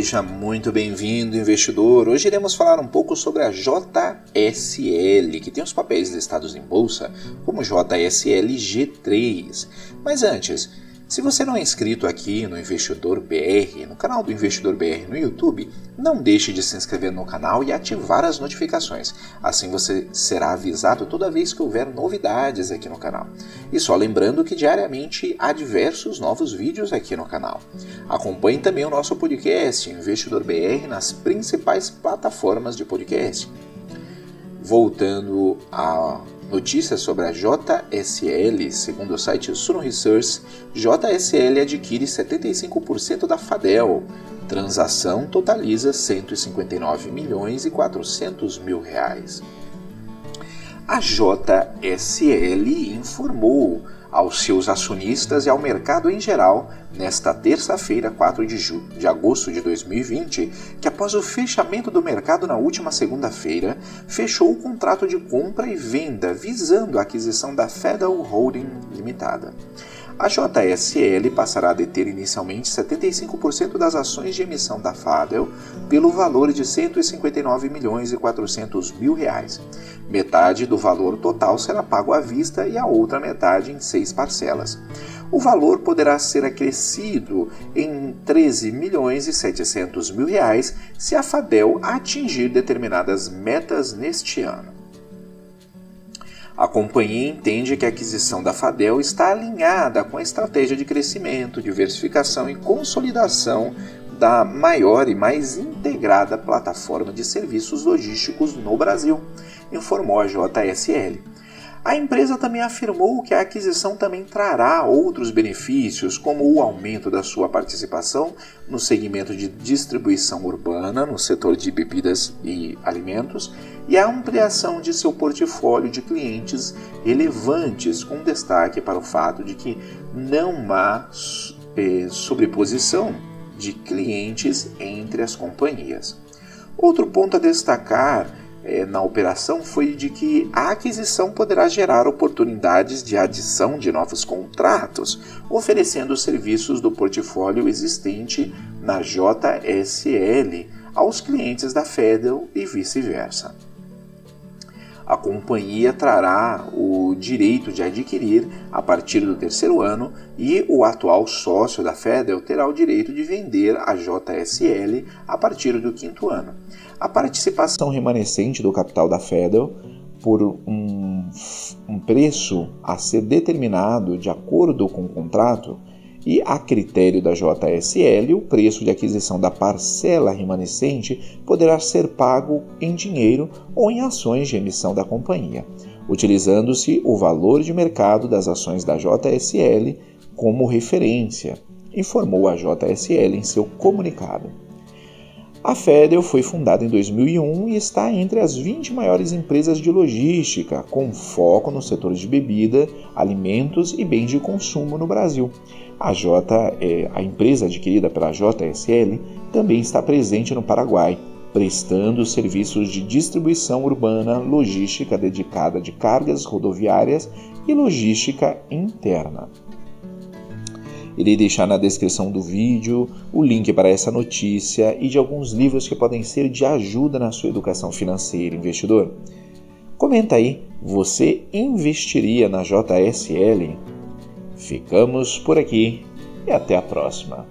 Seja muito bem-vindo, investidor. Hoje iremos falar um pouco sobre a JSL, que tem os papéis listados em bolsa como JSL G3. Mas antes, se você não é inscrito aqui no Investidor BR, no canal do Investidor BR no YouTube, não deixe de se inscrever no canal e ativar as notificações. Assim você será avisado toda vez que houver novidades aqui no canal. E só lembrando que diariamente há diversos novos vídeos aqui no canal. Acompanhe também o nosso podcast Investidor BR nas principais plataformas de podcast. Voltando a Notícias sobre a JSL, segundo o site Suno Research, JSL adquire 75% da Fadel. Transação totaliza 159 milhões e 400 mil reais. A JSL informou aos seus acionistas e ao mercado em geral, nesta terça-feira, 4 de, de agosto de 2020, que após o fechamento do mercado na última segunda-feira, fechou o contrato de compra e venda visando a aquisição da Federal Holding Limitada. A JSL passará a deter inicialmente 75% das ações de emissão da Fadel pelo valor de 159 milhões e 400 mil reais. Metade do valor total será pago à vista e a outra metade em seis parcelas. O valor poderá ser acrescido em 13 milhões e 700 mil reais se a Fadel atingir determinadas metas neste ano. A companhia entende que a aquisição da Fadel está alinhada com a estratégia de crescimento, diversificação e consolidação da maior e mais integrada plataforma de serviços logísticos no Brasil, informou a JSL. A empresa também afirmou que a aquisição também trará outros benefícios, como o aumento da sua participação no segmento de distribuição urbana, no setor de bebidas e alimentos, e a ampliação de seu portfólio de clientes relevantes, com destaque para o fato de que não há eh, sobreposição de clientes entre as companhias. Outro ponto a destacar é, na operação foi de que a aquisição poderá gerar oportunidades de adição de novos contratos, oferecendo serviços do portfólio existente na JSL aos clientes da Federal e vice-versa. A companhia trará o direito de adquirir a partir do terceiro ano e o atual sócio da Federal terá o direito de vender a JSL a partir do quinto ano. A participação remanescente do capital da Federal por um, um preço a ser determinado de acordo com o contrato e, a critério da JSL, o preço de aquisição da parcela remanescente poderá ser pago em dinheiro ou em ações de emissão da companhia, utilizando-se o valor de mercado das ações da JSL como referência, informou a JSL em seu comunicado. A Fedel foi fundada em 2001 e está entre as 20 maiores empresas de logística, com foco no setor de bebida, alimentos e bens de consumo no Brasil. A, J, é, a empresa adquirida pela JSL também está presente no Paraguai, prestando serviços de distribuição urbana, logística dedicada de cargas rodoviárias e logística interna. Irei deixar na descrição do vídeo o link para essa notícia e de alguns livros que podem ser de ajuda na sua educação financeira, investidor. Comenta aí, você investiria na JSL? Ficamos por aqui e até a próxima.